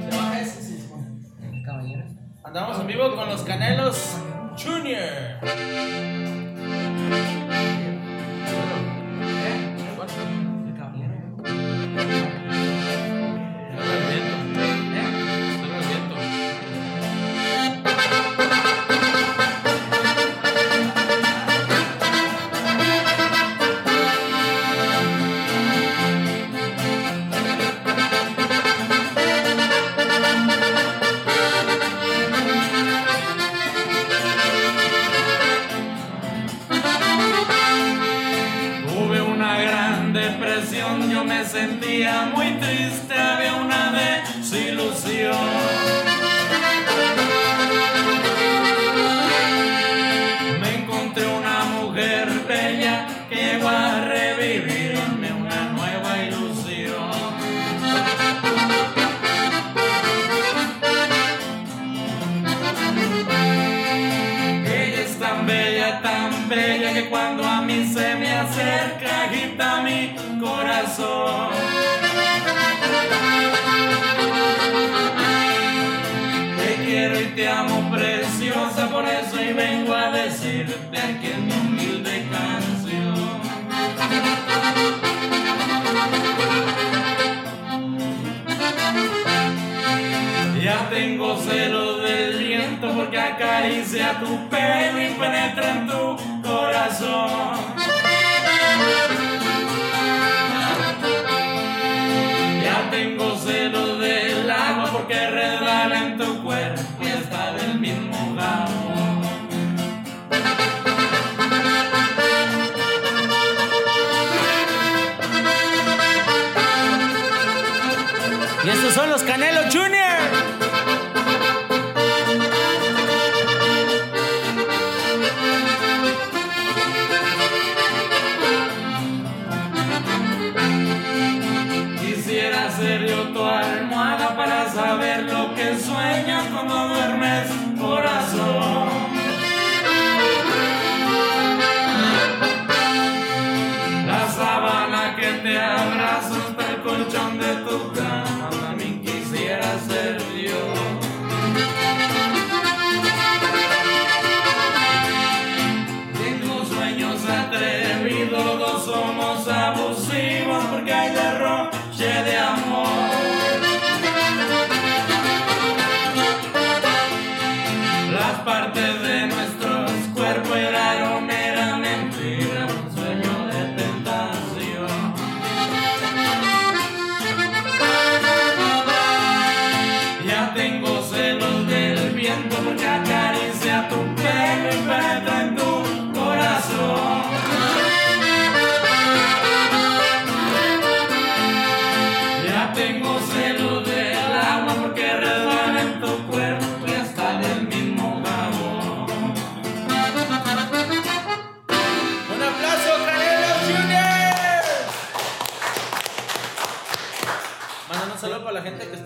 ¿Se baja ese? Sí, se baja. Caballero. Andamos en vivo con los Canelos Junior.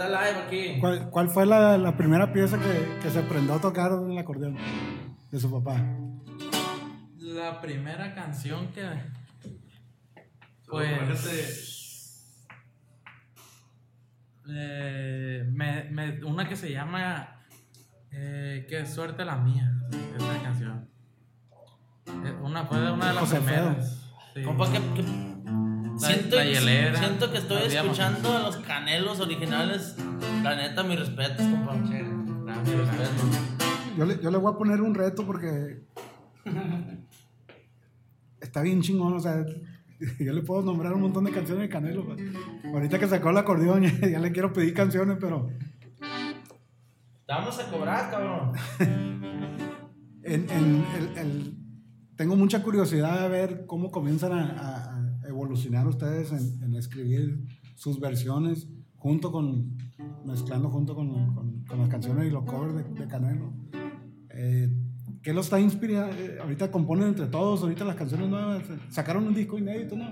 Está live aquí. ¿Cuál, cuál fue la, la primera pieza que, que se aprendió a tocar en el acordeón de su papá? La primera canción que. Pues. eh, me, me- una que se llama eh, Qué suerte la mía. Esa canción. Eh, Una fue de una de las José primeras. Sí. Compa, siento, la hielera. siento que estoy escuchando a los canelos originales. La neta, mis respetos, compa. Yo le, yo le voy a poner un reto porque está bien chingón, o sea, yo le puedo nombrar un montón de canciones de Canelo. pues. Ahorita que sacó el acordeón ya, ya le quiero pedir canciones, pero Te vamos a cobrar, cabrón. en, en el- el- tengo mucha curiosidad de ver cómo comienzan a, a- a evolucionar ustedes en, en escribir sus versiones junto con, mezclando junto con, con- con las canciones y los covers de, de Canelo. Eh, ¿Qué los está inspirando? Eh, ahorita componen entre todos, ahorita las canciones nuevas, eh, sacaron un disco inédito, ¿no?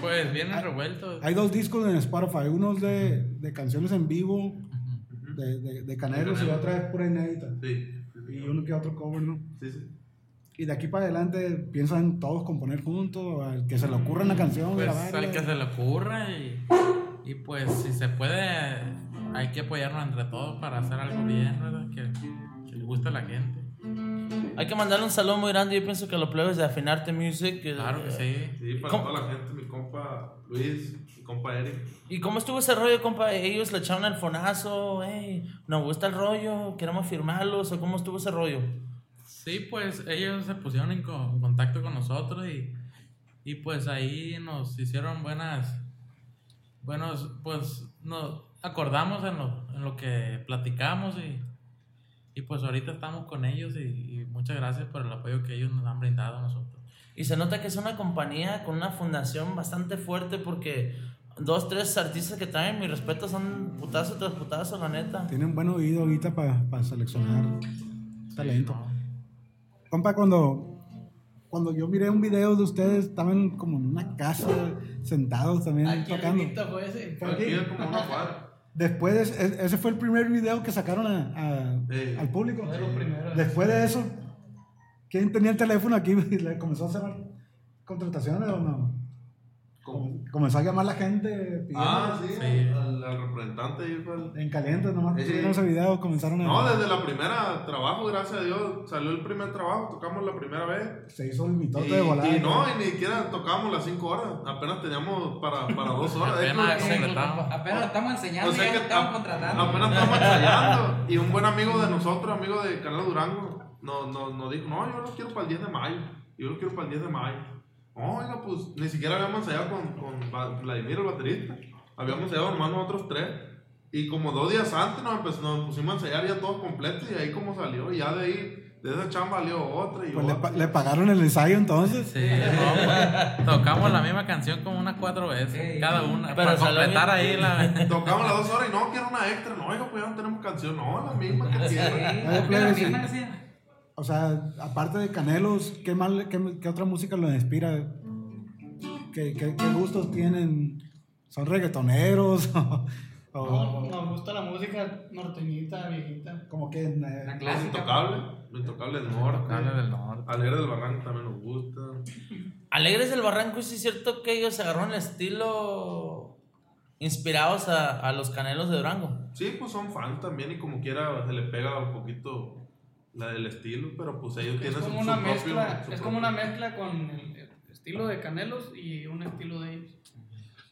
Pues vienen revueltos. Hay dos discos en Spotify, uno es de, de canciones en vivo de, de, de Canelo y otra es pura inédita. Sí, Y uno que otro cover, ¿no? sí, sí. Y de aquí para adelante piensan todos componer juntos, al que se le ocurra una canción, Pues grabarla. al que se le ocurra y, y pues si se puede, hay que apoyarnos entre todos para hacer algo bien, ¿verdad? Que, que le guste a la gente. Hay que mandarle un saludo muy grande. Yo pienso que los plebes de Afinarte Music. eh, Claro que sí. Sí, para ¿Cómo? toda la gente, mi compa Luis, mi compa Eric. ¿Y cómo estuvo ese rollo, compa? Ellos le echaron el fonazo, hey, nos gusta el rollo, queremos firmarlos, o cómo estuvo ese rollo. Sí, pues ellos se pusieron en, co- en contacto con nosotros y, y pues ahí nos hicieron buenas, buenos, pues nos acordamos en lo, en lo que platicamos y, y pues ahorita estamos con ellos y, y muchas gracias por el apoyo que ellos nos han brindado a nosotros. Y se nota que es una compañía con una fundación bastante fuerte porque dos, tres artistas que traen, mi respeto, son putazo tras putazo, la neta. Tienen buen oído ahorita para seleccionar talento. Compa, cuando, cuando yo miré un video de ustedes, estaban como en una casa, sentados también Aquí tocando. fue ese. Fue aquí. Aquí es como una cuadra. Después, de- ese fue el primer video que sacaron a- a- Sí. al público. Fue. Después de eso, ¿quién tenía el teléfono aquí y le comenzó a hacer contrataciones o no? ¿Cómo? Comenzó a llamar la gente pidiendo- Ah, sí, Sí. Al, al representante ahí fue el- en caliente, nomás que Sí. ese video, comenzaron a... No, desde la primera trabajo, gracias a Dios, salió el primer trabajo, tocamos la primera vez. Se hizo el mitote Y, de volar. y no, y ni siquiera tocábamos las 5 horas, apenas teníamos para, para 2 horas. Apenas estamos enseñando, o sea que estamos contratando. apenas estamos ensayando. Y un buen amigo de nosotros, amigo de Canal Durango, nos, nos, nos dijo, no, yo lo quiero para el 10 de mayo. Yo lo quiero para el 10 de mayo. No, oiga, pues ni siquiera habíamos ensayado con, con Vladimir, el baterista. Habíamos ensayado nomás nosotros tres. Y como dos días antes nos, empe- nos pusimos a ensayar ya todo completo y ahí como salió. Y ya de ahí, de esa chamba salió otra y Pues le, otra. pa- le pagaron el ensayo entonces. Sí, no, pues, tocamos la misma canción como unas cuatro veces, Sí. cada una, Pero para completar ahí la... Tocamos las dos horas y no, quiero una extra. No, oiga, pues ya no tenemos canción. No, la misma que Sí, tiene. Ay, la misma sí. que. O sea, aparte de Canelos, ¿qué, mal, qué, qué otra música los inspira? ¿Qué, qué, qué gustos tienen? ¿Son reggaetoneros? No, nos gusta la música norteñita, viejita. como que... eh, La clásica. intocables. Los intocables del norte. Del norte. Alegre del Barranco también nos gusta. Alegres del Barranco, sí es cierto que ellos agarraron el estilo inspirados a, a los canelos de Durango. Sí, pues son fans también y como quiera se le pega un poquito la del estilo, pero pues ellos Es tienen su, como su una propio... mezcla, su es propio- como una mezcla con el, estilo de Canelos y un estilo de ellos.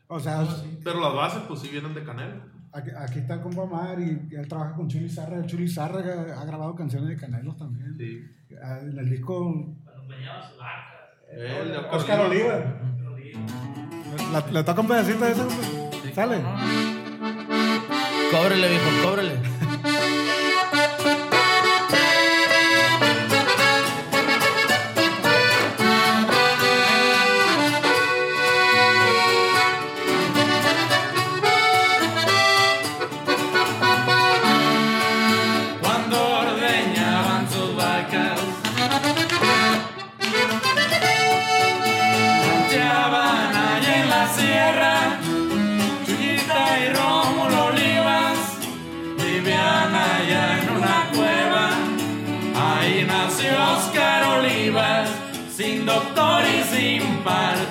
o sea, Pero las bases pues sí vienen de Canela. aquí, aquí está el compa Omar y él trabaja con Chuli Zarra. El Chuli Zarra ha, ha grabado canciones de Canelos también. Sí. Ah, En el disco El de Oscar Oliva. La- ¿Le toca un pedacito de eso? Sí, ¿Sale? ¿cómo no? Cóbrele, viejo, cóbrele. Sin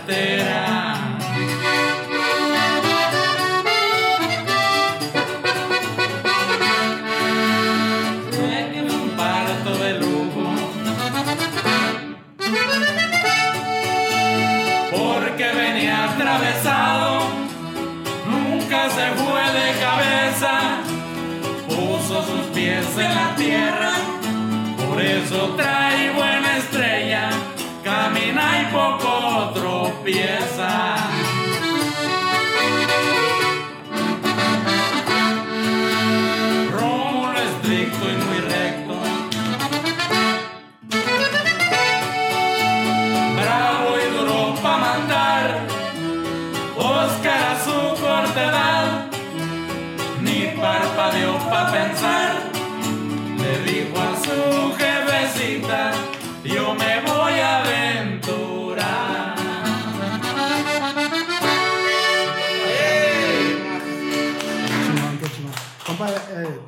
su jefecita, yo me voy a aventurar. Eh,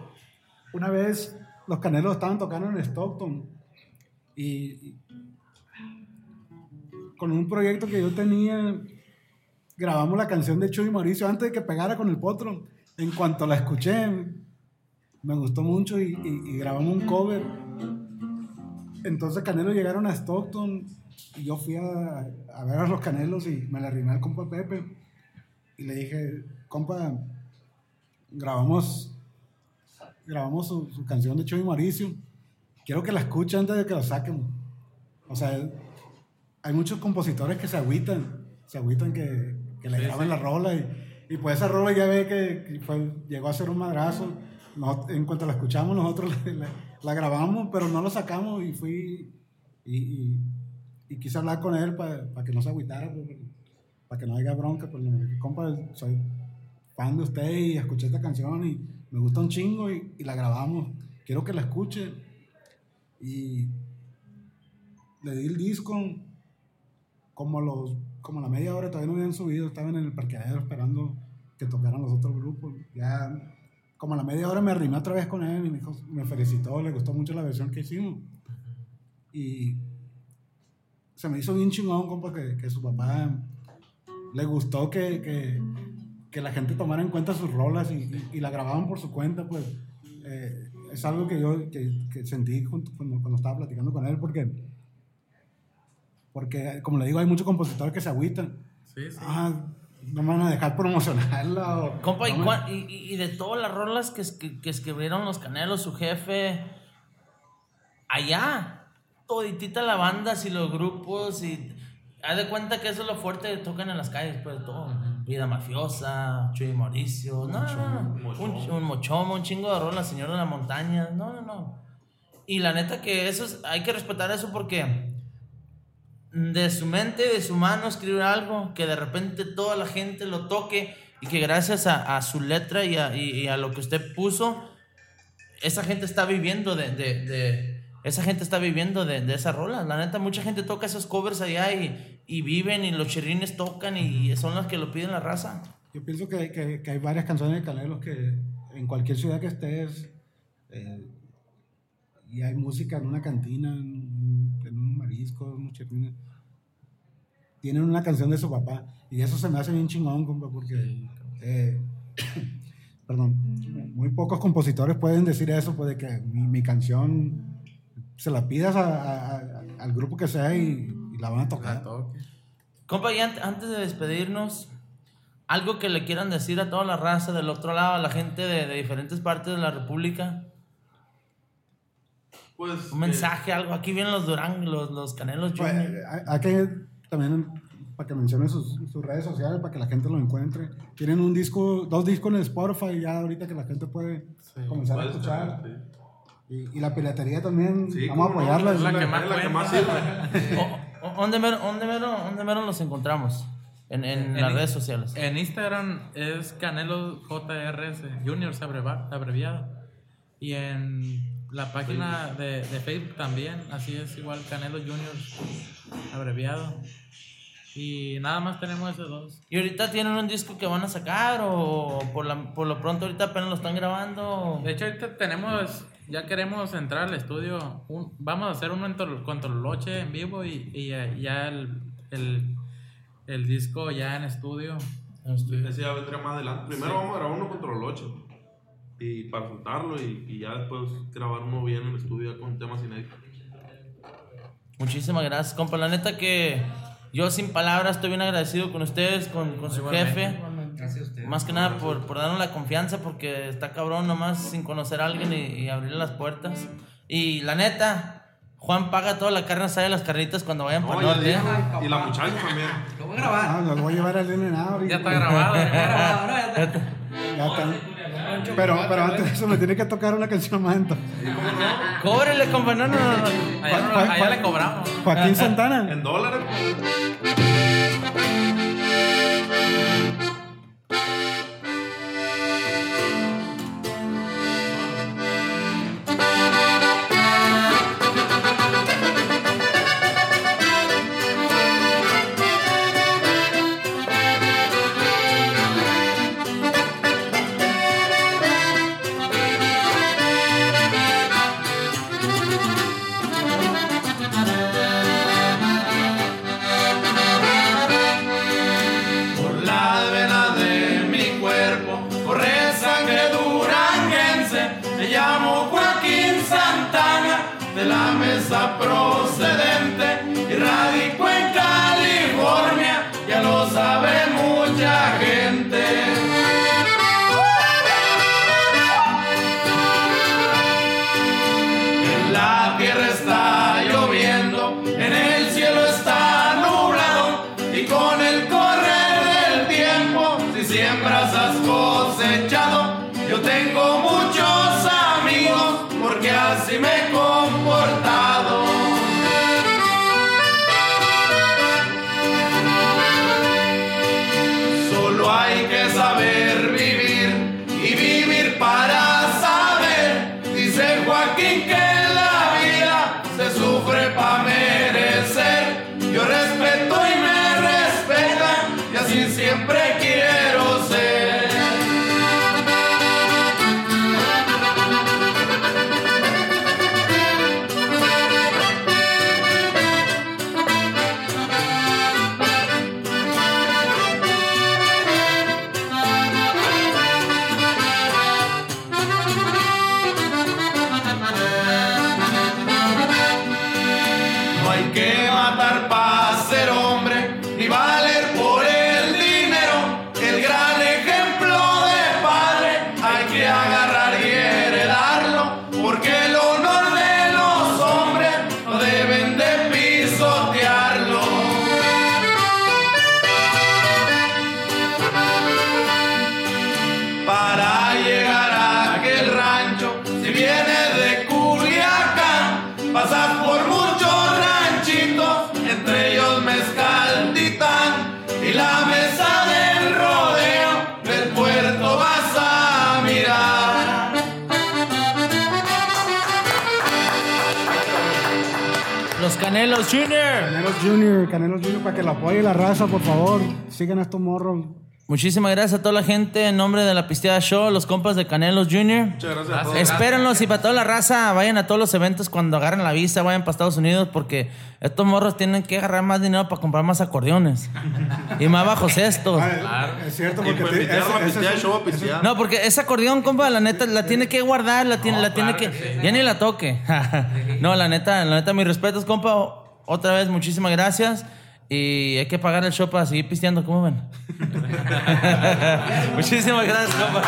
una vez los Canelos estaban tocando en Stockton y, y con un proyecto que yo tenía grabamos la canción de Chuy Mauricio antes de que pegara con el potro. En cuanto la escuché, me gustó mucho y, y- y grabamos un cover. Entonces Canelos llegaron a Stockton y yo fui a, a ver a los Canelos y me la arrimé al compa Pepe y le dije, compa, grabamos grabamos su, su canción de Chuy Mauricio. Quiero que la escuche antes de que la saquen. O sea, hay muchos compositores que se agüitan, se agüitan que, que le Sí, la rola y, y pues esa rola ya ve que, que fue- llegó a ser un madrazo. En cuanto la escuchamos nosotros la, grabamos, pero no la sacamos y fui y, y- y quise hablar con él para que no se agüitara, para que no haya bronca. Pues, le dije, compa, soy fan de usted y escuché esta canción y me gusta un chingo y, y la grabamos. Quiero que la escuche. Y le di el disco como los como la media hora todavía no habían subido, estaban en el parqueadero esperando que tocaran los otros grupos. Ya como a la media hora me arrimé otra vez con él y me, dijo- me felicitó, le gustó mucho la versión que hicimos. Y se me hizo bien chingón, compa, que, que su papá le gustó que, que, que la gente tomara en cuenta sus rolas y, y- y la grababan por su cuenta, pues eh, es algo que yo que, que sentí junto- cuando, cuando estaba platicando con él, porque, porque, como le digo, hay muchos compositores que se agüitan. Sí, sí. Ah, no me van a dejar promocionarla. O, Compa, ¿y, no me- cuán- y, y- y de todas las rolas que, que, que escribieron los Canelos, su jefe, allá, toditita la banda, si los grupos, y haz de cuenta que eso es lo fuerte, tocan en las calles, pues todo. Vida mafiosa, Chuy Mauricio, no, no, no, un, un mochomo, un chingo de rolas, Señor de la Montaña, no, no, no. Y la neta que eso es, hay que respetar eso porque de su mente, de su mano escribir algo, que de repente toda la gente lo toque y que gracias a, a su letra y a, y- a lo que usted puso, esa gente está viviendo de, de- esa gente está viviendo de, de esas rolas. La neta, mucha gente toca esos covers allá y, y viven y los chirrines tocan y son las que lo piden la raza. Yo pienso que, que, hay varias canciones de Canelos que en cualquier ciudad que estés eh, y hay música en una cantina, tienen una canción de su papá y eso se me hace bien chingón, compa, porque eh, perdón, muy pocos compositores pueden decir eso, pues de que mi, mi canción se la pidas a- a- a- al grupo que sea y, y la van a tocar. Compa, y ant- antes de despedirnos, algo que le quieran decir a toda la raza del otro lado, a la gente de, de diferentes partes de la República. Pues. Un mensaje, algo. Aquí vienen los Durán, los, los Canelos Pues, Junior. hay- que también para que mencionen sus, sus redes sociales para que la gente lo encuentre. Tienen un disco, dos discos en Spotify ya ahorita que la gente puede comenzar a puedes escuchar. tener, sí. Y, y la piratería también, Sí, vamos a cómo no, apoyarla. es la la, que más la que más sirve. O- o- ¿Dónde mero, dónde mero, dónde mero los encontramos? En, en En las redes sociales. En Instagram es Canelo JRS, Juniors abreva- abreviado. Y en la página de, de Facebook también, así es igual, Canelo Juniors abreviado. Y nada más tenemos esos dos. ¿Y ahorita tienen un disco que van a sacar o por, la- por lo pronto ahorita apenas lo están grabando? De hecho, ahorita tenemos, ya queremos entrar al estudio. un- vamos a hacer uno en Tol- con Tololoche en vivo y, y ya, ya el, el, el disco ya en estudio. Ese ya vendría más adelante. Primero vamos a grabar uno contra los 8. Y para soltarlo y, y ya después grabar uno bien en el estudio con temas inéditos. Muchísimas gracias, compa. La neta que yo sin palabras estoy bien agradecido con ustedes, con, con su Igualmente. jefe. Gracias a ustedes. Más que nada por, por darnos la confianza, porque está cabrón nomás sin conocer a alguien y, y abrirle las puertas. Y la neta, Juan paga toda la carne asada de las carnitas cuando vayan No, para el norte. Y la muchacha también. Lo voy a grabar. Ah, lo voy a llevar al DNA ahorita. Ya está grabado. Ya grabado, ¿no? Ya está. Ya está. Pero, pero antes de eso me tiene que tocar una canción más entonces. Cóbrele, compa. No, no, no. Allá, no- ¿Cuál- allá cuál- le cobramos. Joaquín Santana. En dólares. Canelos Junior. Canelos Junior, Canelos Junior, para que lo apoye la raza, por favor. Sigan a estos morros. Muchísimas gracias a toda la gente en nombre de la Pisteada Show, los compas de Canelos Junior. Muchas gracias a todos. Espérenlos y para toda la raza, vayan a todos los eventos cuando agarren la visa, vayan para Estados Unidos porque estos morros tienen que agarrar más dinero para comprar más acordeones y más bajos estos. Ah, Es cierto, porque pues te- pistear, ese- ese show pistear. No, porque ese acordeón, compa, la neta, la tiene que guardar, la tiene, la tiene claro que. que sí. Ya ni la toque. no, la neta, la neta, mis respetos, compa. Otra vez, muchísimas gracias. Y hay que pagar el show para seguir pisteando, ¿cómo ven? muchísimas gracias, compa.